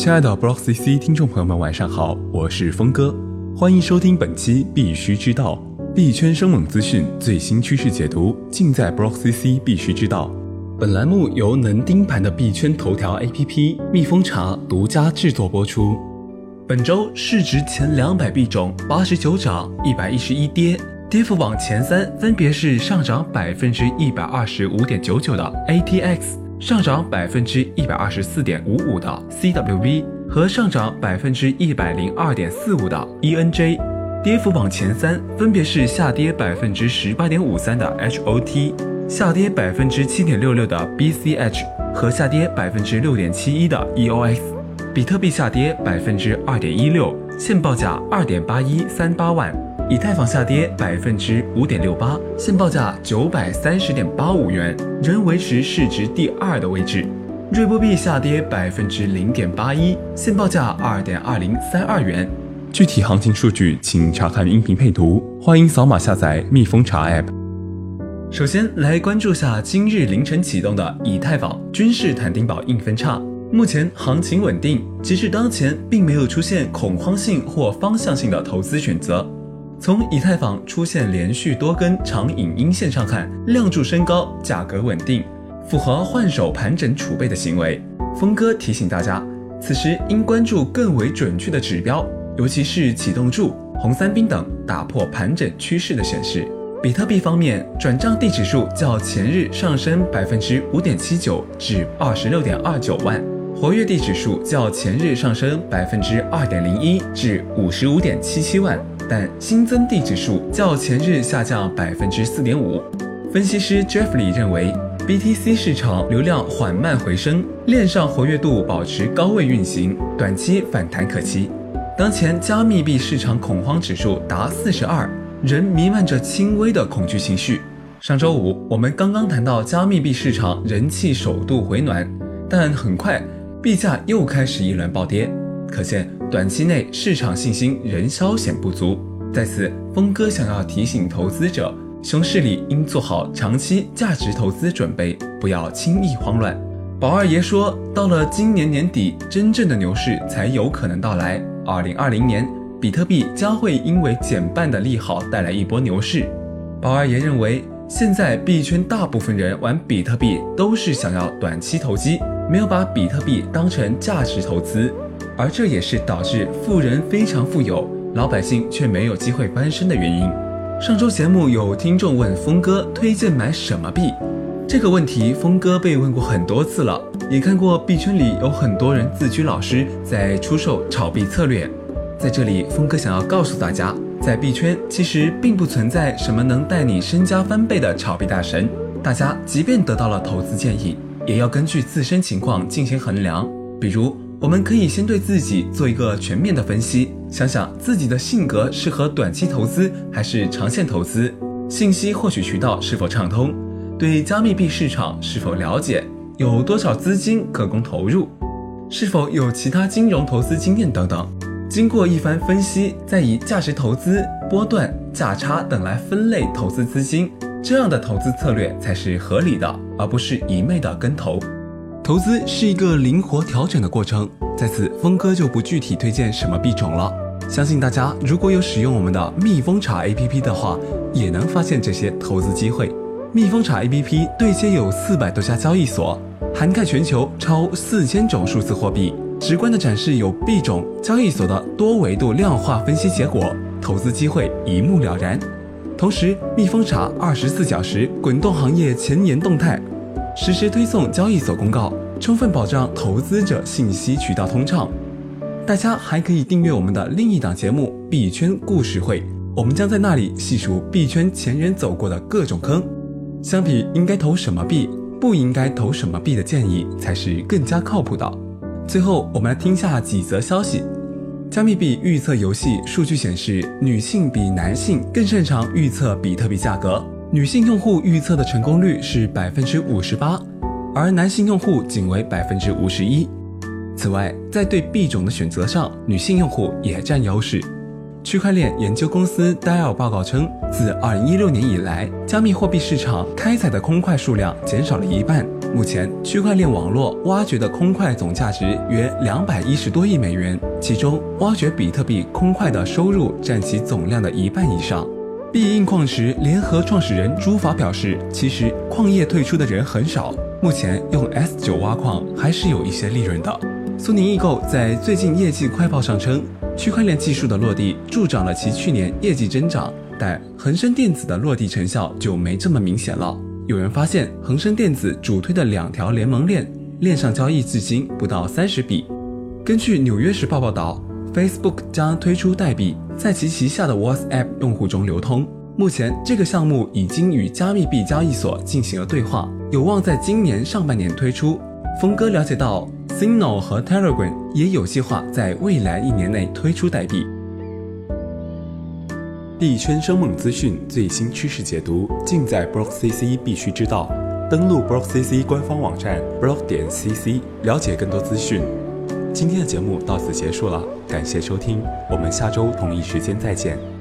亲爱的 Block CC 听众朋友们，晚上好，我是峰哥，欢迎收听本期必须知道币圈生猛资讯最新趋势解读，尽在 Block CC 必须知道。本栏目由能盯盘的币圈头条 APP 蜜蜂茶独家制作播出。本周市值前两百币种八十九涨，一百一十一跌，跌幅榜前三分别是上涨百分之一百二十五点九九的 ATX。上涨百分之一百二十四点五五的 CWV 和上涨百分之一百零二点四五的 ENJ，跌幅榜前三分别是下跌百分之十八点五三的 HOT，下跌百分之七点六六的 BCH 和下跌百分之六点七一的 EOS。比特币下跌百分之二点一六，现报价二点八一三八万。以太坊下跌百分之五点六八，现报价九百三十点八五元，仍维持市值第二的位置。瑞波币下跌百分之零点八一，现报价二点二零三二元。具体行情数据请查看音频配图，欢迎扫码下载蜜蜂查 App。首先来关注下今日凌晨启动的以太坊君士坦丁堡硬分叉，目前行情稳定，截至当前并没有出现恐慌性或方向性的投资选择。从以太坊出现连续多根长影阴线上看，量柱升高，价格稳定，符合换手盘整储备的行为。峰哥提醒大家，此时应关注更为准确的指标，尤其是启动柱、红三兵等打破盘整趋势的显示。比特币方面，转账地指数较前日上升百分之五点七九至二十六点二九万，活跃地指数较前日上升百分之二点零一至五十五点七七万。但新增地指数较前日下降百分之四点五。分析师 Jeffrey 认为，BTC 市场流量缓慢回升，链上活跃度保持高位运行，短期反弹可期。当前加密币市场恐慌指数达四十二，仍弥漫着轻微的恐惧情绪。上周五我们刚刚谈到加密币市场人气首度回暖，但很快币价又开始一轮暴跌。可见，短期内市场信心仍稍显不足。在此，峰哥想要提醒投资者，熊市里应做好长期价值投资准备，不要轻易慌乱。宝二爷说，到了今年年底，真正的牛市才有可能到来。二零二零年，比特币将会因为减半的利好带来一波牛市。宝二爷认为，现在币圈大部分人玩比特币都是想要短期投机，没有把比特币当成价值投资。而这也是导致富人非常富有，老百姓却没有机会翻身的原因。上周节目有听众问峰哥推荐买什么币，这个问题峰哥被问过很多次了，也看过币圈里有很多人自居老师在出售炒币策略。在这里，峰哥想要告诉大家，在币圈其实并不存在什么能带你身家翻倍的炒币大神，大家即便得到了投资建议，也要根据自身情况进行衡量，比如。我们可以先对自己做一个全面的分析，想想自己的性格适合短期投资还是长线投资，信息获取渠道是否畅通，对加密币市场是否了解，有多少资金可供投入，是否有其他金融投资经验等等。经过一番分析，再以价值投资、波段、价差等来分类投资资金，这样的投资策略才是合理的，而不是一昧的跟投。投资是一个灵活调整的过程，在此峰哥就不具体推荐什么币种了。相信大家如果有使用我们的蜜蜂茶 APP 的话，也能发现这些投资机会。蜜蜂茶 APP 对接有四百多家交易所，涵盖全球超四千种数字货币，直观的展示有币种、交易所的多维度量化分析结果，投资机会一目了然。同时，蜜蜂茶二十四小时滚动行业前沿动态。实时推送交易所公告，充分保障投资者信息渠道通畅。大家还可以订阅我们的另一档节目《币圈故事会》，我们将在那里细数币圈前人走过的各种坑，相比应该投什么币、不应该投什么币的建议才是更加靠谱的。最后，我们来听下几则消息：加密币预测游戏数据显示，女性比男性更擅长预测比特币价格。女性用户预测的成功率是百分之五十八，而男性用户仅为百分之五十一。此外，在对币种的选择上，女性用户也占优势。区块链研究公司 Dial 报告称，自二零一六年以来，加密货币市场开采的空块数量减少了一半，目前，区块链网络挖掘的空块总价值约两百一十多亿美元，其中挖掘比特币空块的收入占其总量的一半以上。必应矿石联合创始人朱法表示，其实矿业退出的人很少，目前用 S 九挖矿还是有一些利润的。苏宁易购在最近业绩快报上称，区块链技术的落地助长了其去年业绩增长，但恒生电子的落地成效就没这么明显了。有人发现，恒生电子主推的两条联盟链链上交易至今不到三十笔。根据《纽约时报》报道，Facebook 将推出代币，在其旗下的 WhatsApp 用户中流通。目前，这个项目已经与加密币交易所进行了对话，有望在今年上半年推出。峰哥了解到，Signal 和 Telegram 也有计划在未来一年内推出代币。币圈生猛资讯、最新趋势解读，尽在 BlockCC 必须知道。登录 BlockCC 官方网站 block 点 cc，了解更多资讯。今天的节目到此结束了，感谢收听，我们下周同一时间再见。